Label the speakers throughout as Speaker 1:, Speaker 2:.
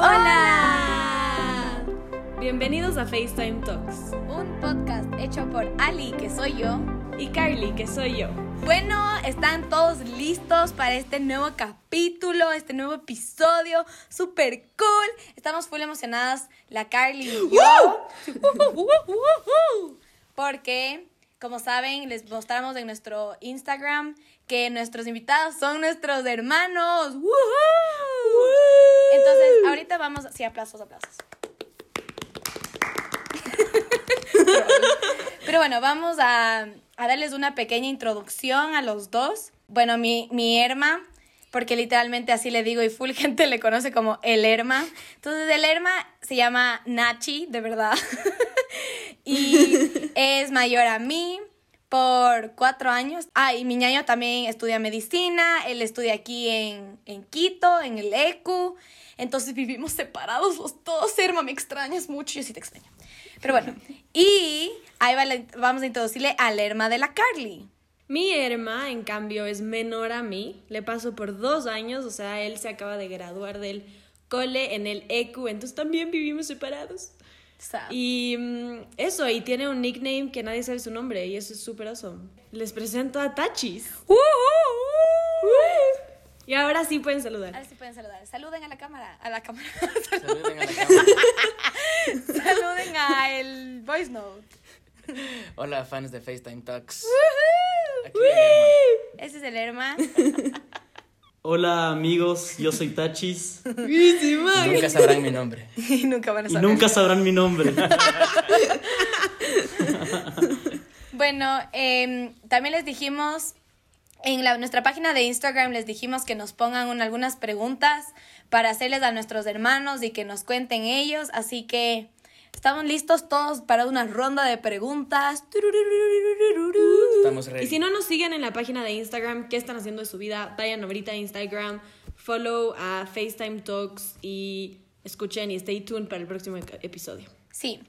Speaker 1: ¡Hola! Bienvenidos a FaceTime Talks.
Speaker 2: Un podcast hecho por Ali, que soy yo.
Speaker 1: Y Carly, que soy yo.
Speaker 2: Bueno, están todos listos para este nuevo capítulo, este nuevo episodio. Súper cool. Estamos full emocionadas, la Carly y yo. Porque, como saben, les mostramos en nuestro Instagram que nuestros invitados son nuestros hermanos. Entonces, ahorita vamos. Sí, aplausos, aplausos. Pero bueno, vamos a, a, darles una pequeña introducción a los dos. Bueno, mi, mi Herma, porque literalmente así le digo y full gente le conoce como el Herma. Entonces, el Herma se llama Nachi, de verdad. y es mayor a mí por cuatro años. Ah, y mi ñaño también estudia medicina, él estudia aquí en, en Quito, en el ECU. Entonces vivimos separados los dos. Herma, me extrañas mucho, yo sí te extraño. Pero bueno, y ahí va vamos a introducirle al Herma de la Carly.
Speaker 1: Mi Herma, en cambio, es menor a mí. Le paso por dos años, o sea, él se acaba de graduar del cole en el ECU, entonces también vivimos separados. Y mm, eso, y tiene un nickname que nadie sabe su nombre, y eso es súper awesome. Les presento a Tachis. Uh, uh, uh, y ahora sí pueden saludar.
Speaker 2: Ahora sí pueden saludar. Saluden a la cámara. A la cámara. Saluden a la cámara. Saluden a el voice note.
Speaker 3: Hola, fans de FaceTime Talks.
Speaker 2: Aquí el Ese es el Herma.
Speaker 4: Hola amigos, yo soy Tachis.
Speaker 3: y nunca sabrán mi nombre.
Speaker 2: y nunca van a saber.
Speaker 4: Y nunca sabrán mi nombre.
Speaker 2: bueno, eh, también les dijimos en la, nuestra página de Instagram les dijimos que nos pongan algunas preguntas para hacerles a nuestros hermanos y que nos cuenten ellos, así que estamos listos todos para una ronda de preguntas.
Speaker 3: Estamos ready.
Speaker 1: Y si no nos siguen en la página de Instagram, ¿qué están haciendo de su vida? Vayan ahorita a Instagram, follow a FaceTime Talks y escuchen y stay tuned para el próximo episodio.
Speaker 2: Sí,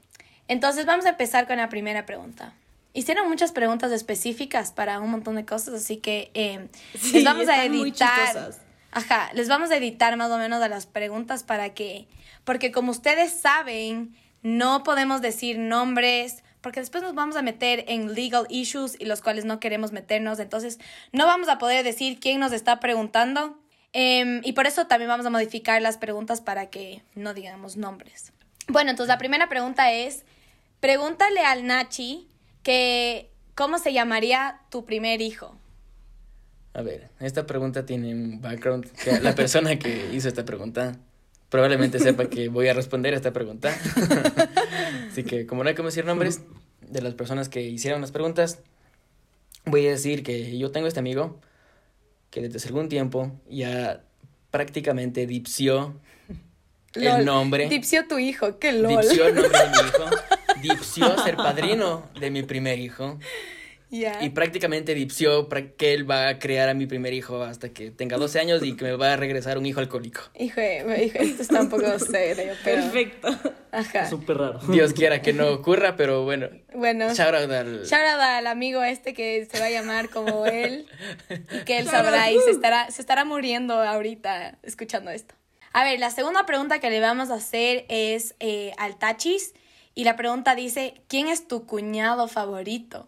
Speaker 2: entonces vamos a empezar con la primera pregunta. Hicieron muchas preguntas específicas para un montón de cosas, así que eh, les vamos a editar. Ajá, les vamos a editar más o menos a las preguntas para que, porque como ustedes saben, no podemos decir nombres, porque después nos vamos a meter en legal issues y los cuales no queremos meternos, entonces no vamos a poder decir quién nos está preguntando. Em, y por eso también vamos a modificar las preguntas para que no digamos nombres. Bueno, entonces la primera pregunta es, pregúntale al Nachi que ¿cómo se llamaría tu primer hijo?
Speaker 3: A ver, esta pregunta tiene un background. La persona que hizo esta pregunta probablemente sepa que voy a responder a esta pregunta. Así que, como no hay que decir nombres de las personas que hicieron las preguntas, voy a decir que yo tengo este amigo que desde hace algún tiempo ya prácticamente dipsió el nombre.
Speaker 2: Dipsió tu hijo, qué lol.
Speaker 3: Dipsió el nombre de mi hijo. dipsió ser padrino de mi primer hijo. Y prácticamente dipsió que él va a crear a mi primer hijo hasta que tenga 12 años y que me va a regresar un hijo alcohólico.
Speaker 2: Hijo, hijo esto está un poco serio, pero...
Speaker 1: Perfecto.
Speaker 2: Ajá.
Speaker 4: Súper raro.
Speaker 3: Dios quiera que no ocurra, pero bueno.
Speaker 2: Bueno.
Speaker 3: Shout out al...
Speaker 2: Shout out al amigo este que se va a llamar como él y que él sabrá y se estará, se estará muriendo ahorita escuchando esto. A ver, la segunda pregunta que le vamos a hacer es eh, al Tachis. Y la pregunta dice, ¿quién es tu cuñado favorito?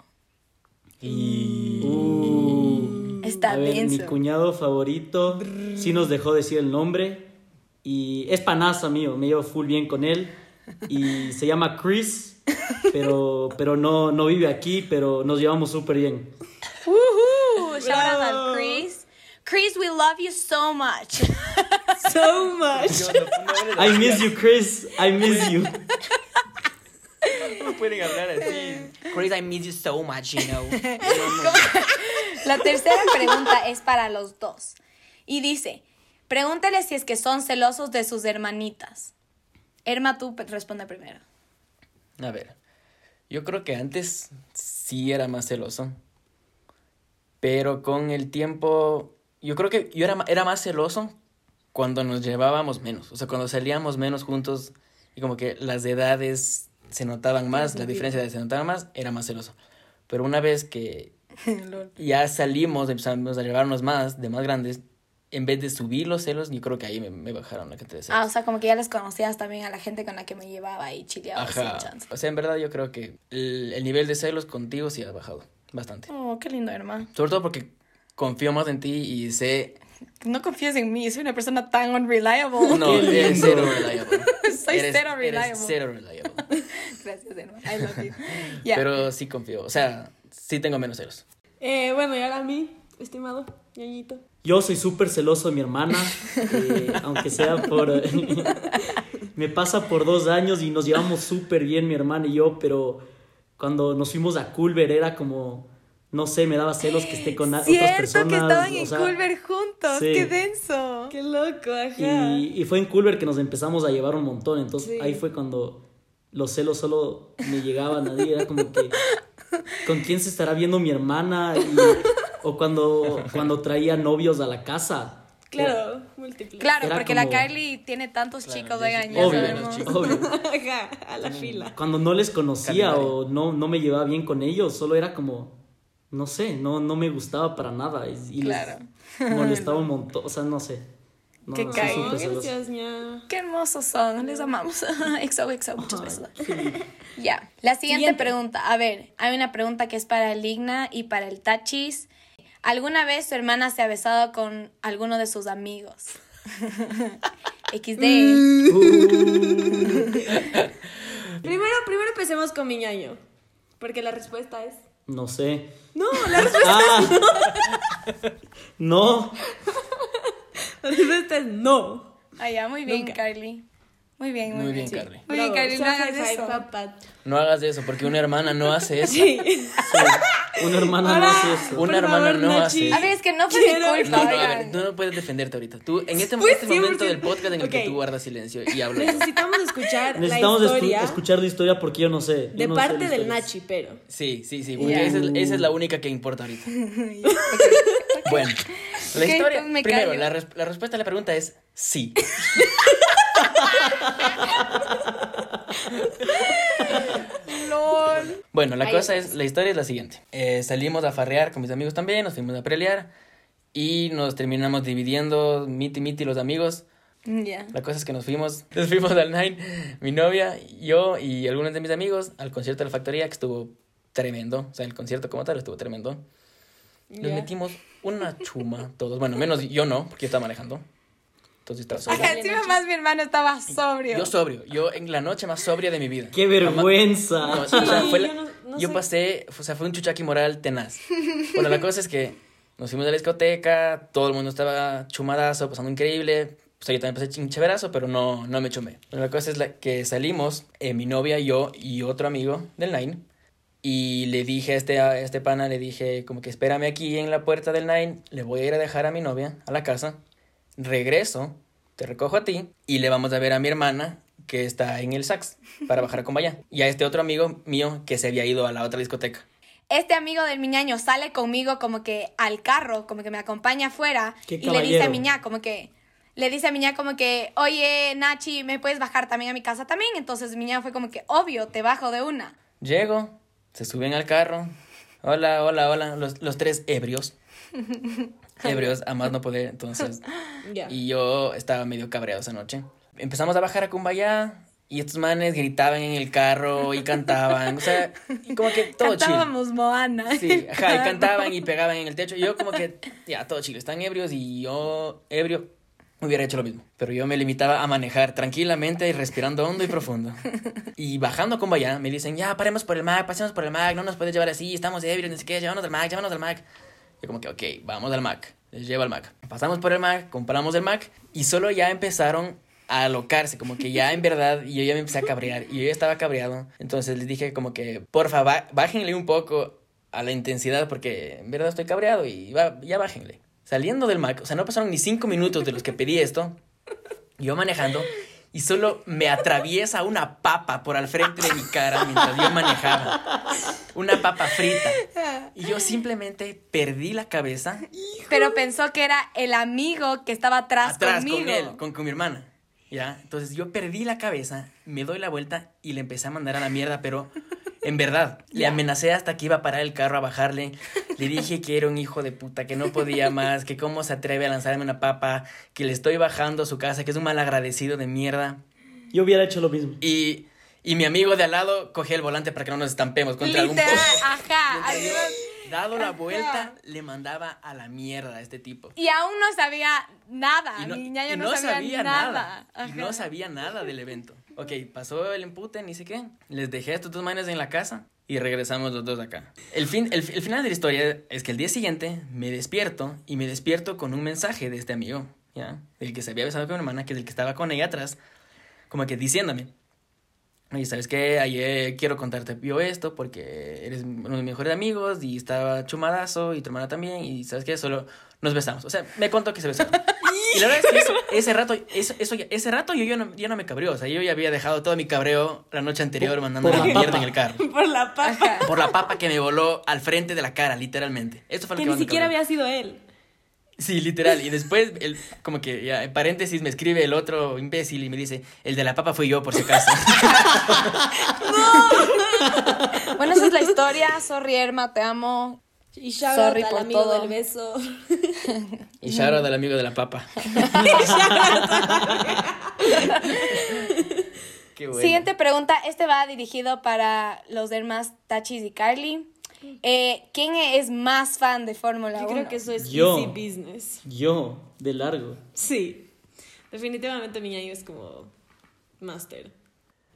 Speaker 4: Y... Uh,
Speaker 2: Está bien.
Speaker 4: Mi cuñado favorito sí nos dejó decir el nombre. Y es panaza mío, me llevo full bien con él. Y se llama Chris, pero, pero no, no vive aquí, pero nos llevamos súper bien.
Speaker 2: Uh Shout out al Chris. Chris, we love you so much.
Speaker 1: so much.
Speaker 4: I miss you, Chris. I miss you.
Speaker 3: No pueden hablar así. Chris, I miss you so much, you know.
Speaker 2: La tercera pregunta es para los dos. Y dice, pregúntale si es que son celosos de sus hermanitas. Herma, tú responde primero.
Speaker 3: A ver, yo creo que antes sí era más celoso. Pero con el tiempo, yo creo que yo era, era más celoso cuando nos llevábamos menos. O sea, cuando salíamos menos juntos y como que las edades se notaban más, la diferencia de se notaba más, era más celoso. Pero una vez que ya salimos, empezamos a llevarnos más, de más grandes, en vez de subir los celos, yo creo que ahí me, bajaron la cantidad de celos.
Speaker 2: Ah, o sea, como que ya les conocías también a la gente con la que me llevaba y chileaba
Speaker 3: Ajá. O sea, en verdad yo creo que el, nivel de celos contigo sí ha bajado bastante.
Speaker 2: Oh, qué lindo, hermano.
Speaker 3: Sobre todo porque confío más en ti y sé...
Speaker 2: No confíes en mí, soy una persona tan unreliable.
Speaker 3: No, eres cero reliable.
Speaker 2: soy cero reliable.
Speaker 3: Eres cero reliable.
Speaker 2: Gracias, hermano. I love you.
Speaker 3: Pero sí confío, o sea, sí tengo menos celos.
Speaker 1: Eh, bueno, y ahora a mí, estimado ñañito.
Speaker 4: Yo soy súper celoso de mi hermana, eh, aunque sea por... me pasa por dos años y nos llevamos súper bien mi hermana y yo, pero cuando nos fuimos a Culver era como, no sé, me daba celos que esté con otras personas.
Speaker 2: que estaban en Culver juntos, qué denso.
Speaker 1: Qué loco, ajá.
Speaker 4: Y, y, fue en Culver que nos empezamos a llevar un montón, entonces ahí fue cuando los celos solo me llegaban a mí, era como que, ¿con quién se estará viendo mi hermana? Y, o cuando, cuando traía novios a la casa.
Speaker 1: Claro, múltiples.
Speaker 2: Claro, porque la Kylie tiene tantos chicos, de ya
Speaker 4: obvio, Obvio.
Speaker 1: a la fila.
Speaker 4: Cuando no les conocía o no, no me llevaba bien con ellos, solo era como, no sé, no, no me gustaba para nada. Y, claro. molestaba un montón, o sea, no sé.
Speaker 2: No, Qué Qué hermosos son, les amamos. exo, exo, muchas besos. ya, la siguiente, pregunta. A ver, hay una pregunta que es para el Igna y para el Tachis. ¿Alguna vez su hermana se ha besado con alguno de sus amigos? XD.
Speaker 1: primero, primero empecemos con mi ñaño. Porque la respuesta es.
Speaker 4: No sé.
Speaker 1: No, la respuesta es
Speaker 4: ah. no.
Speaker 1: la respuesta es no.
Speaker 2: Ah, ya, muy bien, Carly. Muy bien, muy,
Speaker 3: muy
Speaker 2: bien.
Speaker 3: Carly.
Speaker 2: Muy bien, Carly. No hagas eso.
Speaker 3: No hagas eso, porque una hermana no hace eso. Sí.
Speaker 4: Una hermana no hace eso.
Speaker 3: Una hermana no hace eso.
Speaker 2: A ver, es que no fue mi culpa.
Speaker 3: No, tú no puedes defenderte ahorita. Tú, en este, este momento del podcast en el que tú guardas silencio y hablas.
Speaker 1: Necesitamos escuchar
Speaker 4: Necesitamos
Speaker 1: la historia.
Speaker 4: escuchar la historia porque yo no sé.
Speaker 1: de parte del Nachi, pero.
Speaker 3: Sí, sí, sí. Porque esa, es, esa, es, la única que importa ahorita. Bueno, la historia. Primero, la, la respuesta a la pregunta es sí. Bueno, la cosa es, la historia es la siguiente. Eh, salimos a farrear con mis amigos también, nos fuimos a prelear y nos terminamos dividiendo, miti miti los amigos.
Speaker 2: Ya.
Speaker 3: La cosa es que nos fuimos, nos fuimos al Nine, mi novia, yo y algunos de mis amigos al concierto de la factoría que estuvo tremendo, o sea, el concierto como tal estuvo tremendo. Nos metimos una chuma todos, bueno, menos yo no, porque yo estaba manejando. Entonces estaba sobrio.
Speaker 2: encima más mi hermano estaba sobrio.
Speaker 3: Yo sobrio, yo en la noche más sobria de mi vida.
Speaker 4: ¡Qué vergüenza!
Speaker 3: o sea, fue yo, pasé, o sea, fue un chuchaqui moral tenaz. bueno, la cosa es que nos fuimos a la discoteca, todo el mundo estaba chumadazo, pasando increíble. O sea, yo también pasé chincheverazo, pero no, no me chumé. Bueno, la cosa es la que salimos, eh, mi novia, yo y otro amigo del Nine. Y le dije a este, a este pana, le dije como que espérame aquí en la puerta del Nine, le voy a ir a dejar a mi novia a la casa regreso, te recojo a ti y le vamos a ver a mi hermana que está en el sax para bajar a Combaya y a este otro amigo mío que se había ido a la otra discoteca.
Speaker 2: Este amigo del Miñaño sale conmigo como que al carro, como que me acompaña afuera y le dice a Miña como que le dice a Miña como que, "Oye, Nachi, ¿me puedes bajar también a mi casa también?" Entonces Miña fue como que, "Obvio, te bajo de una."
Speaker 3: Llego, se suben al carro. Hola, hola, hola, los, los tres ebrios. ebrios a más no poder, entonces. Y yo estaba medio cabreado esa noche. Empezamos a bajar a Cumbaya y estos manes gritaban en el carro y cantaban, o sea, como que todo
Speaker 2: Cantábamos Moana.
Speaker 3: Sí, ajá, y cantaban y pegaban en el techo. Y yo como que, ya, todo chido, están ebrios y yo, ebrio, hubiera hecho lo mismo. Pero yo me limitaba a manejar tranquilamente y respirando hondo y profundo. Y bajando con Cumbaya me dicen, ya, paremos por el Mac, pasemos por el Mac, no nos puedes llevar así, estamos ebrios, ni siquiera, llévanos al Mac, llévanos al Mac. Yo como que, ok, vamos al Mac. Les llevo al Mac. Pasamos por el Mac, compramos el Mac y solo ya empezaron a alocarse, como que ya en verdad yo ya me empecé a cabrear y yo ya estaba cabreado. Entonces les dije como que, porfa, bájenle un poco a la intensidad porque en verdad estoy cabreado y ya bájenle. Saliendo del Mac, o sea, no pasaron ni cinco minutos de los que pedí esto, yo manejando y solo me atraviesa una papa por al frente de mi cara mientras yo manejaba. Una papa frita. Y yo simplemente perdí la cabeza.
Speaker 2: Pero pensó que era el amigo que estaba atrás,
Speaker 3: atrás con él, con, con mi hermana. ¿Ya? Entonces yo perdí la cabeza, me doy la vuelta y le empecé a mandar a la mierda, pero En verdad, le amenacé hasta que iba a parar el carro a bajarle. Le dije que era un hijo de puta, que no podía más, que cómo se atreve a lanzarme una papa, que le estoy bajando a su casa, que es un mal agradecido de mierda.
Speaker 4: Yo hubiera hecho lo mismo.
Speaker 3: Y, y mi amigo de al lado cogía el volante para que no nos estampemos contra algún poste.
Speaker 2: Ajá.
Speaker 3: Dado la vuelta, le mandaba a la mierda a este tipo.
Speaker 2: Y aún no sabía nada. No, Mi niña no, sabía, nada.
Speaker 3: Y no sabía nada del evento. Ok, pasó el empute, ni sé qué. Les dejé a estos dos manes en la casa y regresamos los dos acá. El, fin, el, el, final de la historia es que el día siguiente me despierto y me despierto con un mensaje de este amigo, ¿ya? El que se había besado con mi hermana, que es el que estaba con ella atrás, como que diciéndome, oye, ¿sabes qué? Ayer quiero contarte yo esto porque eres uno de mis mejores amigos y estaba chumadazo y tu hermana también y ¿sabes qué? Solo nos besamos. O sea, me contó que se besaron. y la verdad es que ese rato, eso, eso ese rato yo, yo, no, no me cabrió. O sea, yo ya había dejado todo mi cabreo la noche anterior mandando la mierda en el carro.
Speaker 1: Por la papa.
Speaker 3: Por la papa que me voló al frente de la cara, literalmente. Esto fue
Speaker 1: lo que, que ni siquiera había sido él.
Speaker 3: Sí, literal. Y después, el, como que ya, en paréntesis, me escribe el otro imbécil y me dice, el de la papa fui yo, por si acaso.
Speaker 2: ¡No! bueno, esa es la historia. Sorry, Erma, te amo.
Speaker 1: Y shout Sorry al amigo todo. del beso.
Speaker 3: y shout out al amigo de la papa.
Speaker 2: Qué bueno. Siguiente pregunta. Este va dirigido para los demás Tachis y Carly. Eh, ¿Quién es más fan de Fórmula 1?
Speaker 1: Yo creo que eso es yo, easy business.
Speaker 4: Yo, de largo.
Speaker 1: Sí. Definitivamente mi año es como master.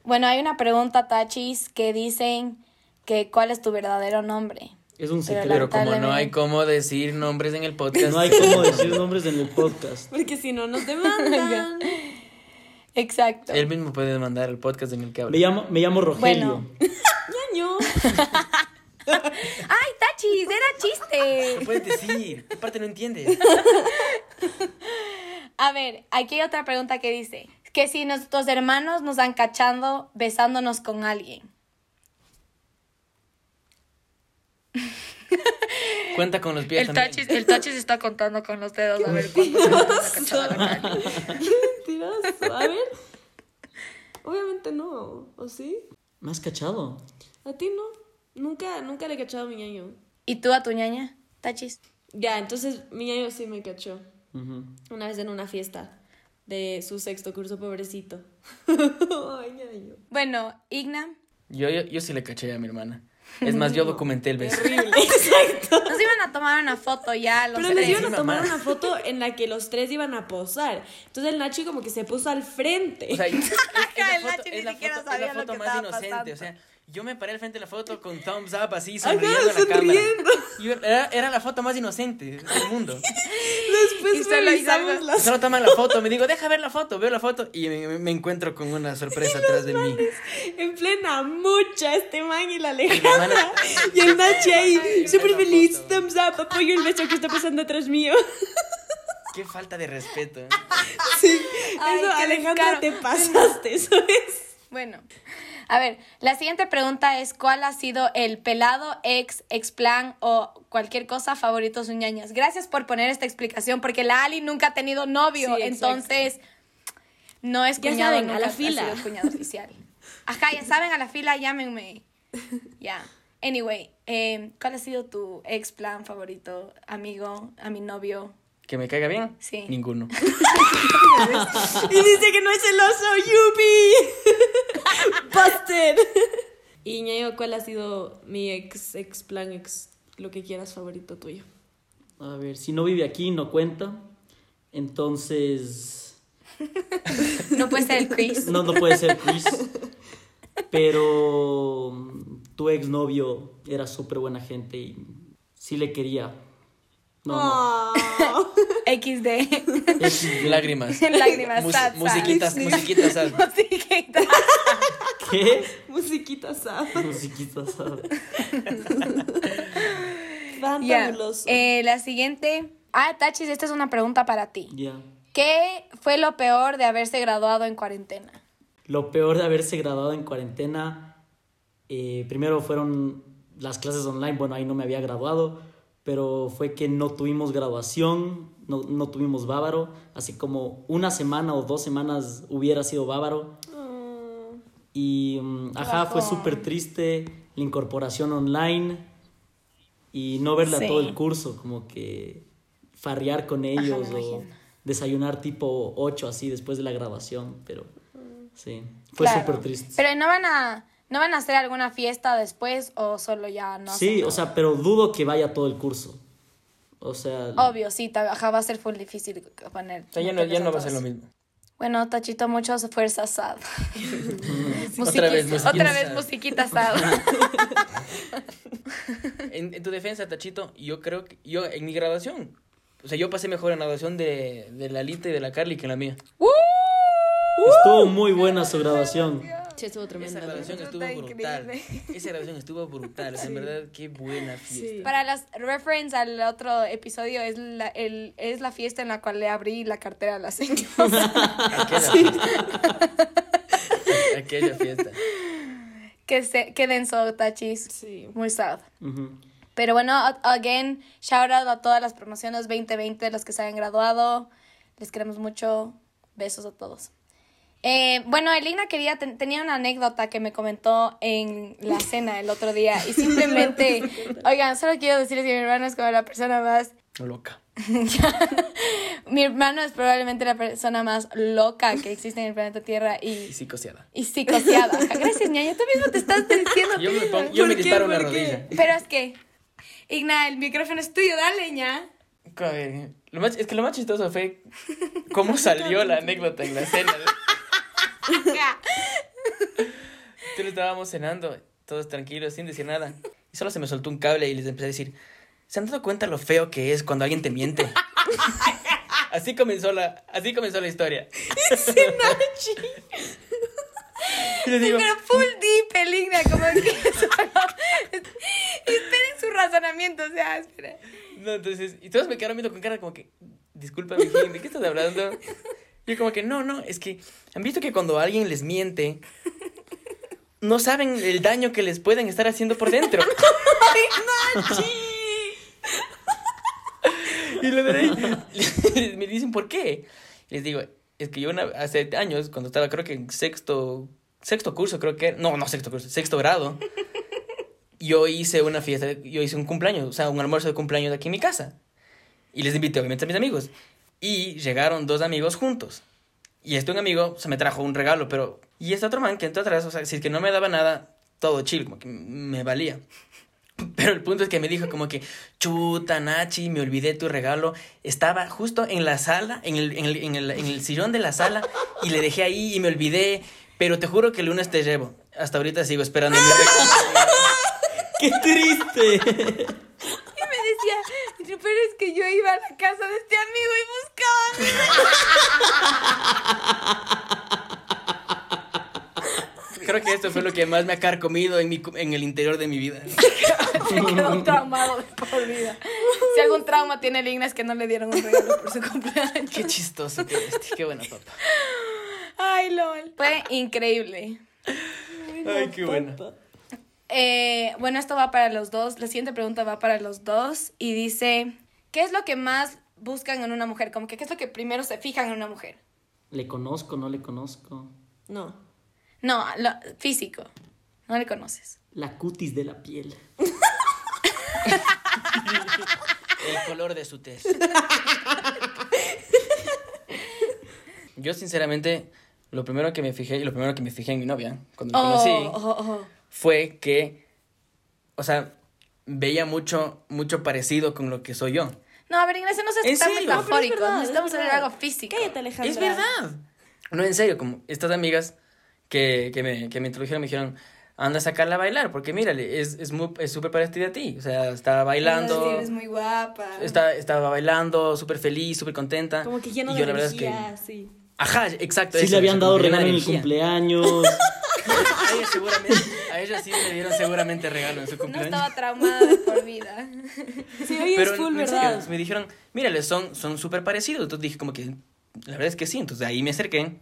Speaker 2: Bueno, hay una pregunta, Tachis, que dicen que ¿cuál es tu verdadero nombre?
Speaker 4: Es un secreto.
Speaker 3: Pero como no hay cómo decir nombres en el podcast.
Speaker 4: No hay cómo decir nombres en el podcast.
Speaker 1: Porque si no nos demandan.
Speaker 2: Exacto.
Speaker 3: Él mismo puede demandar el podcast en el que habla.
Speaker 4: Me llamo, me llamo Rogelio.
Speaker 1: Bueno.
Speaker 2: ¡Ay, Tachis! ¡Era chiste!
Speaker 3: No puedes decir. ¿Qué parte no entiendes?
Speaker 2: A ver, aquí hay otra pregunta que dice: que si nuestros hermanos nos han cachando besándonos con alguien.
Speaker 3: Cuenta con los pies
Speaker 2: el Tachis, el tachis está contando con los dedos a ver cuánto se a la
Speaker 1: Mentiroso. A ver. Obviamente no, ¿o sí?
Speaker 4: ¿Me has cachado?
Speaker 1: ¿A ti no? Nunca, nunca le he cachado a mi ñaño.
Speaker 2: ¿Y tú a tu ñaña, Tachis?
Speaker 1: Ya, entonces mi ñaño sí me cachó. Una vez en una fiesta de su sexto curso, pobrecito. Ay, ñaño.
Speaker 2: Bueno, Igna.
Speaker 3: Yo, yo, yo sí le caché a mi hermana. Es más, yo documenté el beso.
Speaker 1: Exacto.
Speaker 2: Nos iban a tomar una foto ya los
Speaker 1: Pero nos iban a tomar una foto en la que los tres iban a posar. Entonces el Nachi como que se puso al frente.
Speaker 2: O sea, es, es, la foto,
Speaker 3: es la
Speaker 2: foto,
Speaker 3: es la foto más inocente.
Speaker 2: Pasando.
Speaker 3: O sea, yo me paré al frente de la foto con thumbs up así, sonriendo Ajá, en la sonriendo. cámara. Y era, era, la foto más inocente del mundo.
Speaker 1: Después revisamos la
Speaker 3: Solo toman la foto, me digo, deja ver la foto, veo la foto y me, me encuentro con una sorpresa atrás de mí.
Speaker 1: En plena mucha, este man y la Alejandra. Y el Nachi ahí, súper feliz, thumbs up, apoyo el beso que está pasando atrás mío.
Speaker 3: Qué falta de respeto.
Speaker 1: Sí, Ay, eso, Alejandra, te pasaste, eso es.
Speaker 2: Bueno, a ver, la siguiente pregunta es ¿cuál ha sido el pelado, ex, ex plan o cualquier cosa favorito ñañas? Gracias por poner esta explicación porque la Ali nunca ha tenido novio, sí, entonces no es
Speaker 1: ya
Speaker 2: cuñado,
Speaker 1: saben, a la fila.
Speaker 2: cuñado oficial. Ajá, ya saben, a la fila, llámenme. Ya. Anyway, eh, ¿cuál ha sido tu ex plan favorito, amigo, a mi novio?
Speaker 3: ¿Que me caiga bien?
Speaker 2: Sí.
Speaker 3: Ninguno.
Speaker 1: y dice que no es celoso, Yupi. Busted. Y Ñayo, ¿cuál ha sido mi ex, ex plan, ex, lo que quieras favorito tuyo?
Speaker 4: A ver, si no vive aquí, no cuenta. Entonces.
Speaker 2: no puede ser el Chris.
Speaker 4: No, no puede ser Chris. Pero tu exnovio era súper buena gente y sí le quería. No,
Speaker 2: oh. no. XD.
Speaker 3: Lágrimas.
Speaker 2: Lágrimas.
Speaker 3: Mus sad, musiquitas, sad. musiquitas sad.
Speaker 2: Musiquitas.
Speaker 4: ¿Qué?
Speaker 1: Musiquita sad.
Speaker 4: Musiquita sad.
Speaker 1: Fantabuloso.
Speaker 2: Yeah. Eh, la siguiente. Ah, Tachis, esta es una pregunta para ti.
Speaker 4: Ya. Yeah.
Speaker 2: ¿Qué fue lo peor de haberse graduado en cuarentena?
Speaker 4: Lo peor de haberse graduado en cuarentena, eh, primero fueron las clases online, bueno, ahí no me había graduado, pero fue que no tuvimos graduación, no, no tuvimos bávaro, así como una semana o dos semanas hubiera sido bávaro.
Speaker 2: Mm.
Speaker 4: Y, um, ajá, fue súper triste la incorporación online y no verla todo el curso, como que farrear con ellos o desayunar tipo 8 así después de la grabación, pero sí, fue súper triste.
Speaker 2: Pero no van a no van a hacer alguna fiesta después o solo ya no.
Speaker 4: Sí, o sea, pero dudo que vaya todo el curso. O sea,
Speaker 2: obvio, sí, va a ser full difícil poner.
Speaker 3: ya no, ya no va a ser lo mismo.
Speaker 2: Bueno, Tachito, muchas fuerzas sad. otra vez, musiquita, otra vez musiquita sad.
Speaker 3: en, tu defensa, Tachito, yo creo que yo en mi graduación, o sea, yo pasé mejor en la graduación de, de la Lita y de la Carly que en la mía.
Speaker 4: Estuvo muy buena su graduación.
Speaker 1: Estuvo tremenda.
Speaker 3: Esa graduación estuvo brutal. Esa graduación estuvo brutal. En verdad, qué buena fiesta.
Speaker 2: Para las reference al otro episodio, es la, el, es la fiesta en la cual le abrí la cartera a la señora. Aquella
Speaker 3: fiesta. Aquella fiesta.
Speaker 2: Que, se, que denso, tachis. Sí. Muy sad. Pero bueno, again, shout out a todas las promociones 2020, los que se hayan graduado. Les queremos mucho. Besos a todos. Eh, bueno, Elina quería, tenía una anécdota que me comentó en la cena el otro día y simplemente, oigan, solo quiero decirles que mi hermano es como la persona más...
Speaker 3: Loca.
Speaker 2: mi hermano es probablemente la persona más loca que existe en el planeta Tierra y...
Speaker 3: Y psicoseada.
Speaker 2: Y psicoseada. Gracias, ñaña. Tú mismo te estás diciendo...
Speaker 3: Yo me, yo me disparo una rodilla.
Speaker 2: Pero es que... Igna, el micrófono es tuyo, dale, ña.
Speaker 3: Lo más, es que lo más chistoso fue cómo salió la anécdota en la cena. Entonces estábamos cenando, todos tranquilos, sin decir nada. Y solo se me soltó un cable y les empecé a decir, ¿se han dado cuenta lo feo que es cuando alguien te miente? así comenzó la, así comenzó la historia.
Speaker 2: Y digo, pero full deep, Eligna, como que esperen su razonamiento, o sea, espera.
Speaker 3: No, entonces, y todos me quedaron viendo con cara como que, disculpa, ¿de qué estás hablando? Yo como que, no, no, es que han visto que cuando alguien les miente, no saben el daño que les pueden estar haciendo por dentro. ¡Ay, y le me dicen, ¿por qué? Les digo, es que yo hace años, cuando estaba creo que en sexto, sexto curso, creo que, no, no sexto curso, sexto grado, yo hice una fiesta, yo hice un cumpleaños, o sea, un almuerzo de cumpleaños aquí en mi casa. Y les invité obviamente a mis amigos. Y llegaron dos amigos juntos. Y este un amigo se me trajo un regalo, pero... Y este otro man que entró atrás, o sea, si es que no me daba nada, todo chill, como que me valía. Pero el punto es que me dijo como que, chuta, Nachi, me olvidé tu regalo. Estaba justo en la sala, en el, en el, en el, en el sillón de la sala, y le dejé ahí y me olvidé. Pero te juro que el lunes te llevo. Hasta ahorita sigo esperando.
Speaker 4: ¡Qué triste!
Speaker 2: Pero es que yo iba a la casa de este amigo y
Speaker 3: buscaba Creo que esto fue lo que más me ha carcomido en, mi, en el interior de mi vida.
Speaker 2: Se quedó traumado de por vida. Si algún trauma tiene Ligna es que no le dieron un regalo por su cumpleaños.
Speaker 3: Qué chistoso que Qué buena papá.
Speaker 2: Ay, lol. Fue increíble.
Speaker 3: Ay, qué buena.
Speaker 2: Eh, bueno, esto va para los dos. La siguiente pregunta va para los dos y dice, ¿qué es lo que más buscan en una mujer? Como que, ¿qué es lo que primero se fijan en una mujer?
Speaker 4: ¿Le conozco, no le conozco?
Speaker 1: No.
Speaker 2: No, lo, físico. No le conoces.
Speaker 4: La cutis de la piel.
Speaker 3: El color de su tez. Yo, sinceramente, lo primero que me fijé, y lo primero que me fijé en mi novia, cuando me conocí, oh, oh, oh, fue que, o sea, veía mucho, mucho parecido con lo que soy yo.
Speaker 2: No, a ver, Ignacio, no seas tan metafórico. No, Necesitamos hacer algo físico.
Speaker 1: Cállate, Alejandra.
Speaker 3: Es verdad. No, en serio, como estas amigas que, que, me, que me introdujeron me dijeron, anda a sacarla a bailar, porque mírale, es, es, muy, es súper parecida a ti. O sea, estaba bailando.
Speaker 2: Sí, eres muy guapa.
Speaker 3: Está, estaba bailando, súper feliz, súper contenta.
Speaker 1: Como que lleno y yo, de energía, la verdad es que, sí.
Speaker 3: Ajá, exacto.
Speaker 4: Sí, le habían dado regalo en el cumpleaños.
Speaker 3: a ella seguramente, a ella sí le dieron seguramente regalo en su cumpleaños.
Speaker 2: No estaba traumada de por vida.
Speaker 1: Sí, ella es full, ¿verdad?
Speaker 3: me dijeron, mírale, son súper parecidos. Entonces dije como que, la verdad es que sí. Entonces ahí me acerqué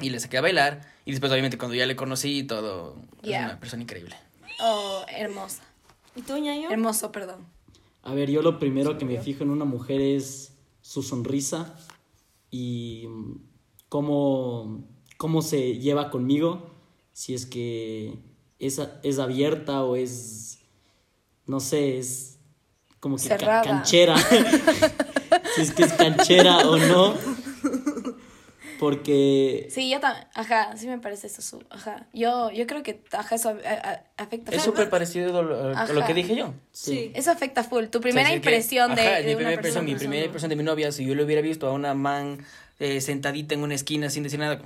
Speaker 3: y le saqué a bailar. Y después, obviamente, cuando ya le conocí y todo, es una persona increíble.
Speaker 2: Oh, hermosa.
Speaker 1: ¿Y tú, ñaño?
Speaker 2: Hermoso, perdón.
Speaker 4: A ver, yo lo primero que me fijo en una mujer es su sonrisa y cómo, cómo se lleva conmigo si es que es, es abierta o es, no sé, es como que canchera. si es que es canchera o no. Porque...
Speaker 2: Sí, yo también, ajá, sí me parece eso, ajá. Yo, yo creo que, ajá, eso afecta.
Speaker 3: Es súper parecido a lo, que dije yo.
Speaker 2: Sí. Eso afecta full. Tu primera impresión de,
Speaker 3: mi primera impresión, mi primera impresión de mi novia, si yo lo hubiera visto a una man eh, sentadita en una esquina sin decir nada,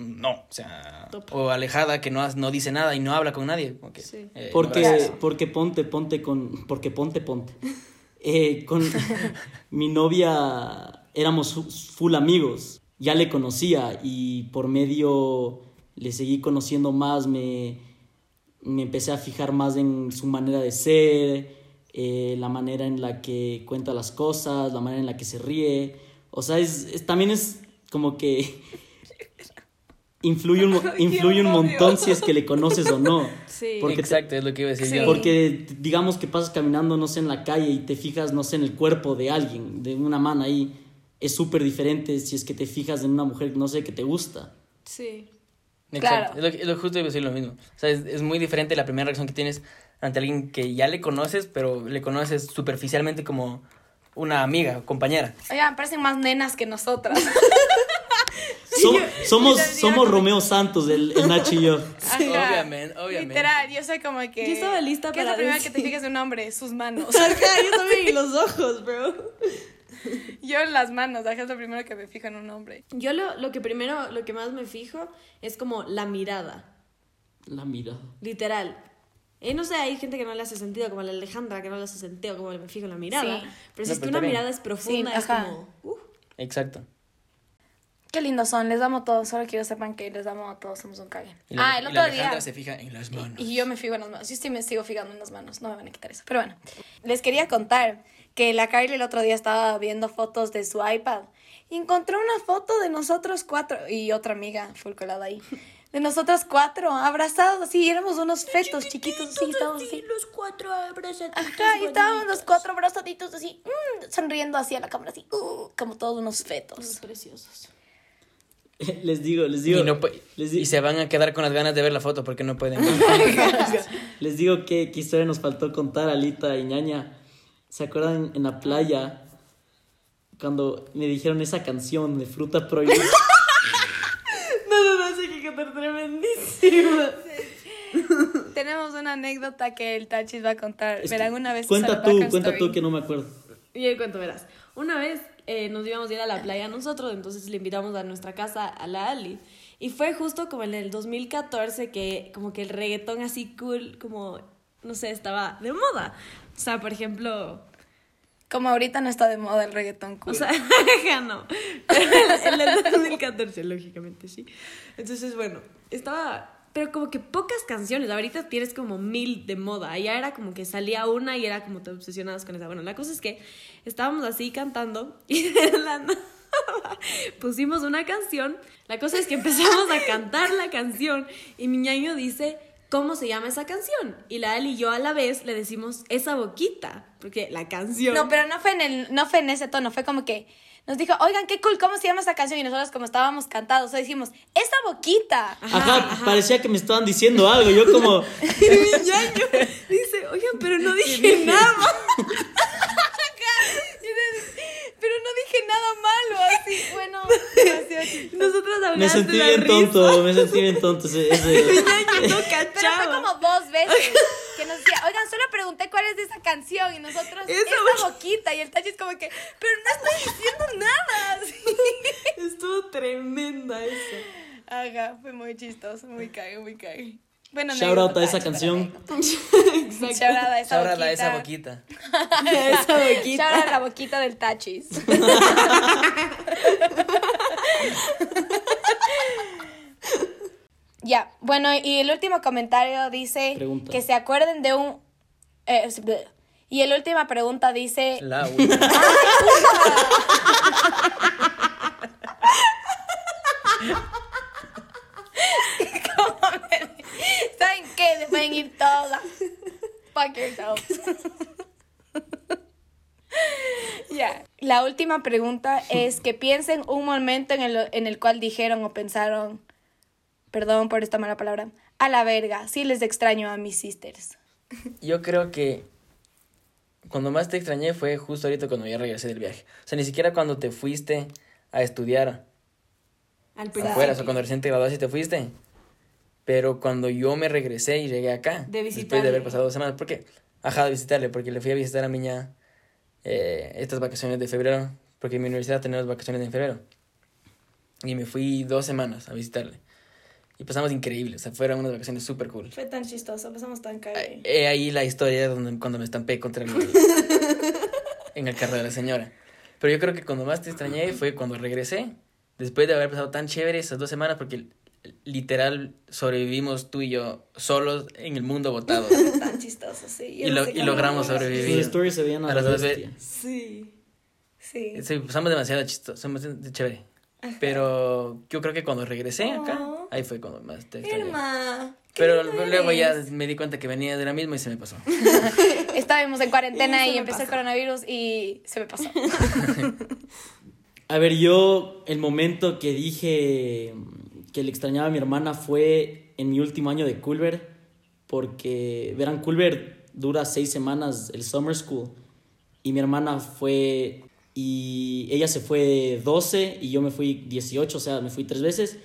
Speaker 3: no, o sea, o alejada que no, no dice nada y no habla con nadie.
Speaker 4: Eh, porque, porque ponte, ponte con, porque ponte, ponte. Eh, con mi novia éramos full amigos ya le conocía y por medio le seguí conociendo más, me, me empecé a fijar más en su manera de ser, eh, la manera en la que cuenta las cosas, la manera en la que se ríe. O sea, es, también es como que influye un, influye un montón si es que le conoces o no.
Speaker 3: Sí. Porque Exacto, es lo que iba a decir yo.
Speaker 4: Porque digamos que pasas caminando, no sé, en la calle y te fijas, no sé, en el cuerpo de alguien, de una mano ahí es súper diferente si es que te fijas en una mujer, no sé, que te gusta.
Speaker 1: Sí.
Speaker 3: Exacto. Claro. Es, lo, justo iba a decir lo mismo. O sea, es, muy diferente la primera reacción que tienes ante alguien que ya le conoces, pero le conoces superficialmente como una amiga, compañera.
Speaker 2: Oigan, parecen más nenas que nosotras.
Speaker 4: somos somos Romeo Santos, el, el Nachi y yo.
Speaker 3: Obviamente, obviamente.
Speaker 2: Literal, yo soy como que.
Speaker 1: Yo estaba lista
Speaker 2: para. es la primera que te fijas en un hombre? Sus manos.
Speaker 1: Ajá, yo también, y los ojos, bro.
Speaker 2: Yo en las manos, es lo primero que me fijo en un hombre.
Speaker 1: Yo lo, lo que primero, lo que más me fijo es como la mirada.
Speaker 4: La mirada.
Speaker 1: Literal. Y no sé, hay gente que no le hace sentido, como la Alejandra, que no le hace sentido, como me fijo en la mirada. Pero si es que una mirada es profunda, es como. Uh.
Speaker 3: Exacto.
Speaker 2: Qué lindos son, les amo a todos. Solo quiero sepan que les amo a todos, somos un cague. ah, el otro día.
Speaker 3: se fija en las manos.
Speaker 2: Y, yo me fijo en las manos. Yo sí me sigo fijando en las manos, no me van a quitar eso. Pero bueno, les quería contar que la Kylie el otro día estaba viendo fotos de su iPad y encontró una foto de nosotros cuatro y otra amiga full colada ahí. De nosotros cuatro, abrazados así, éramos unos fetos chiquitos así, estábamos así.
Speaker 1: Los cuatro abrazaditos.
Speaker 2: Ajá, y estábamos los cuatro abrazaditos así, mm, sonriendo así a la cámara, así, uh, como todos unos fetos.
Speaker 1: preciosos.
Speaker 4: Les digo, les digo.
Speaker 3: Y, se van a quedar con las ganas de ver la foto porque no pueden.
Speaker 4: les digo que qué historia nos faltó contar, Alita y ñaña. ¿Se acuerdan en la playa cuando me dijeron esa canción de fruta prohibida?
Speaker 1: no, no, no, sé que cantar tremendísima.
Speaker 2: Tenemos una anécdota que el Tachis va a contar. Verán una vez.
Speaker 4: Cuenta tú, cuenta tú que no me acuerdo.
Speaker 1: Y el cuento, verás. Una vez eh, nos íbamos a ir a la playa nosotros, entonces le invitamos a nuestra casa a la Ali. Y fue justo como en el 2014 que como que el reggaetón así cool, como, no sé, estaba de moda. O sea, por ejemplo...
Speaker 2: Como ahorita no está de moda el reggaetón cool.
Speaker 1: O sea, ya no. en el 2014, lógicamente, sí. Entonces, bueno, estaba... Pero como que pocas canciones. Ahorita tienes como mil de moda. Allá era como que salía una y era como te obsesionabas con esa. Bueno, la cosa es que estábamos así cantando y de la nada pusimos una canción. La cosa es que empezamos a cantar la canción y mi ñaño dice ¿cómo se llama esa canción? Y la él y yo a la vez le decimos esa boquita, porque la canción...
Speaker 2: No, pero no fue en, el, no fue en ese tono, fue como que nos dijo, oigan, qué cool, ¿cómo se llama esa canción? Y nosotros como estábamos cantados, dijimos, esa boquita.
Speaker 4: Ajá, parecía que me estaban diciendo algo, yo como...
Speaker 1: y mi ñaño dice, oigan, pero no dije nada.
Speaker 2: no dije nada malo, así, bueno,
Speaker 1: Nosotros
Speaker 4: Me sentí bien tonto, me sentí bien tonto ese... ese...
Speaker 2: no Pero fue como dos veces que nos decía, oigan, solo pregunté cuál es de esa canción y nosotros, esa, boquita, y el Tachi es como que, pero no estoy diciendo nada.
Speaker 1: Estuvo tremenda esa.
Speaker 2: Ajá, fue muy chistoso, muy cague, muy cague.
Speaker 4: Bueno, Shout out a esa canción.
Speaker 2: Exacto. Shout out a esa
Speaker 3: Shout out a esa boquita.
Speaker 1: esa boquita.
Speaker 2: Shout out a la boquita del Tachis. ya, bueno, y el último comentario dice que se acuerden de un... Eh, y la última pregunta dice...
Speaker 3: La
Speaker 2: ¿Saben qué? Se pueden ir todas. Fuck yourselves. Ya. La última pregunta es que piensen un momento en el, en el cual dijeron o pensaron, perdón por esta mala palabra, a la verga, sí les extraño a mis sisters.
Speaker 3: Yo creo que cuando más te extrañé fue justo ahorita cuando ya regresé del viaje. O sea, ni siquiera cuando te fuiste a estudiar Al afuera, o cuando recién te graduaste y te fuiste. Pero cuando yo me regresé y llegué acá, de después de haber pasado dos semanas, ¿por qué? Ajá, de visitarle, porque le fui a visitar a Miña eh, estas vacaciones de febrero, porque en mi universidad tenemos vacaciones en febrero. Y me fui dos semanas a visitarle. Y pasamos increíble, o sea, fueron unas vacaciones súper cool.
Speaker 2: Fue tan chistoso, pasamos tan cagado.
Speaker 3: He ahí la historia donde, cuando me estampé contra el en el carro de la señora. Pero yo creo que cuando más te extrañé fue cuando regresé, después de haber pasado tan chévere esas dos semanas, porque literal sobrevivimos tú y yo solos en el mundo botado.
Speaker 2: tan chistoso, sí.
Speaker 3: y, lo, y logramos sobrevivir. Sus stories se veían a, las dos
Speaker 2: Sí. Sí.
Speaker 3: Sí, pasamos demasiado chistoso, somos chévere. Pero yo creo que cuando regresé acá, ahí fue cuando más te extrañé. Pero luego ya me di cuenta que venía de la misma y se me pasó.
Speaker 2: Estábamos en cuarentena y, empezó el coronavirus y se me pasó.
Speaker 4: a ver, yo el momento que dije que le extrañaba a mi hermana fue en mi último año de Culver, porque, verán, Culver dura seis semanas el summer school y mi hermana fue y ella se fue 12 y yo me fui 18, o sea, me fui tres veces.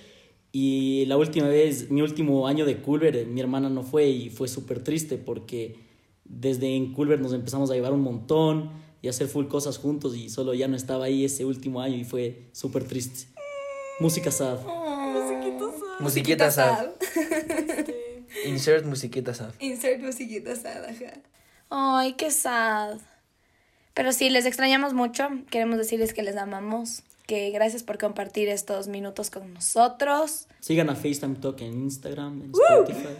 Speaker 4: Y la última vez, mi último año de Culver, mi hermana no fue y fue súper triste porque desde en Culver nos empezamos a llevar un montón y a hacer full cosas juntos y solo ya no estaba ahí ese último año y fue súper triste. Música sad.
Speaker 3: Musiquita sad. Insert musiquita sad.
Speaker 2: Insert musiquita sad, ajá. Ay, qué sad. Pero sí, les extrañamos mucho. Queremos decirles que les amamos. Que gracias por compartir estos minutos con nosotros.
Speaker 4: Sigan a FaceTime Talk en Instagram, en Spotify.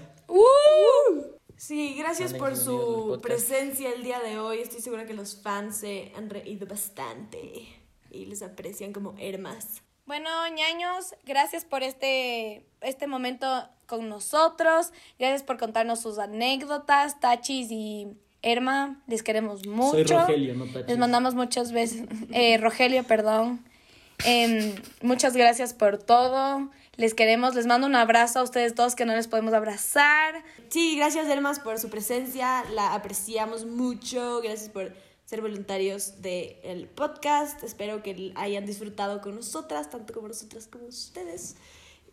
Speaker 1: Sí, gracias por su presencia el día de hoy. Estoy segura que los fans se han reído bastante y les aprecian como hermas.
Speaker 2: Bueno, ñaños, gracias por este, este momento con nosotros. Gracias por contarnos sus anécdotas, tachis y Erma, les queremos mucho. Soy Rogelio, no Les mandamos muchas veces. Eh, Rogelio, perdón. Em, muchas gracias por todo. Les queremos, les mando un abrazo a ustedes todos que no les podemos abrazar.
Speaker 1: Sí, gracias Ermas por su presencia, la apreciamos mucho. Gracias por ser voluntarios del podcast. Espero que hayan disfrutado con nosotras, tanto como nosotras como ustedes.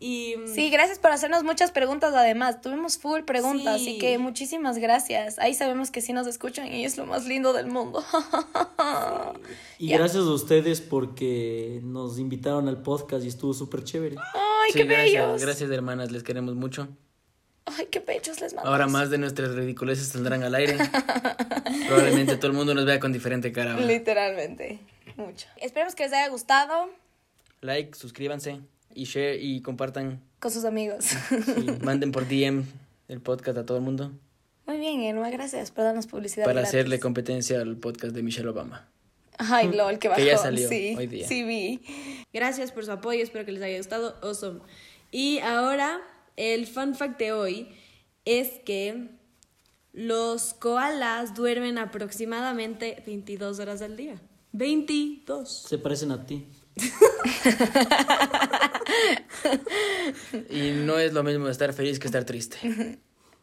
Speaker 1: Y,
Speaker 2: mm, sí, gracias por hacernos muchas preguntas además. Tuvimos full preguntas, así que muchísimas gracias. Ahí sabemos que sí nos escuchan y es lo más lindo del mundo.
Speaker 4: Y gracias a ustedes porque nos invitaron al podcast y estuvo súper chévere.
Speaker 2: ¡Ay, qué
Speaker 3: bellos! Gracias, hermanas, les queremos mucho.
Speaker 2: Ay, qué pechos les mandamos.
Speaker 3: Ahora más de nuestras ridiculeces saldrán al aire. Probablemente todo el mundo nos vea con diferente cara.
Speaker 2: Literalmente, mucho. Esperemos que les haya gustado.
Speaker 3: Like, suscríbanse y share y compartan.
Speaker 2: Con sus amigos.
Speaker 3: manden por DM el podcast a todo el mundo.
Speaker 2: Muy bien, Elma, gracias por darnos publicidad.
Speaker 3: Para hacerle competencia al podcast de Michelle Obama.
Speaker 2: Ay, lol, qué bajón.
Speaker 3: Que ya salió sí, hoy día.
Speaker 2: Sí, vi.
Speaker 1: Gracias por su apoyo, espero que les haya gustado. Awesome. Y ahora, el fun fact de hoy es que los koalas duermen aproximadamente 22 horas al día. 22.
Speaker 4: Se parecen a ti.
Speaker 3: y no es lo mismo estar feliz que estar triste.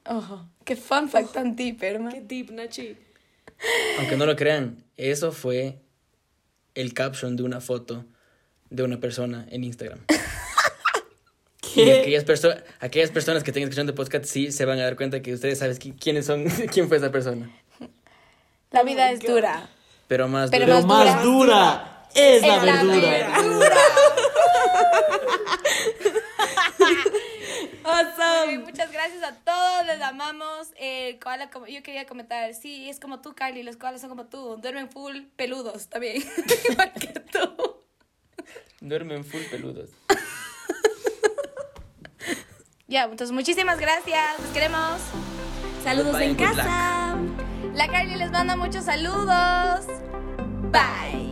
Speaker 2: Ojo, qué fun fact tan deep, hermano.
Speaker 1: Qué deep, Nachi.
Speaker 3: Aunque no lo crean, eso fue el caption de una foto de una persona en Instagram. ¿Qué? aquellas, aquellas personas que tengan escuchando podcast sí se van a dar cuenta que ustedes saben quiénes son, quién fue esa persona.
Speaker 2: La vida es dura.
Speaker 3: Pero más
Speaker 4: Pero dura. Más dura es la, verdura.
Speaker 2: muchas gracias a todos, les amamos. El koala, como, yo quería comentar, sí, es como tú, Carly, los koalas son como tú, duermen full peludos también, igual que tú.
Speaker 3: Duermen full peludos.
Speaker 2: Ya, entonces muchísimas gracias, los queremos.
Speaker 1: Saludos en casa.
Speaker 2: La Carly les manda muchos saludos. Bye.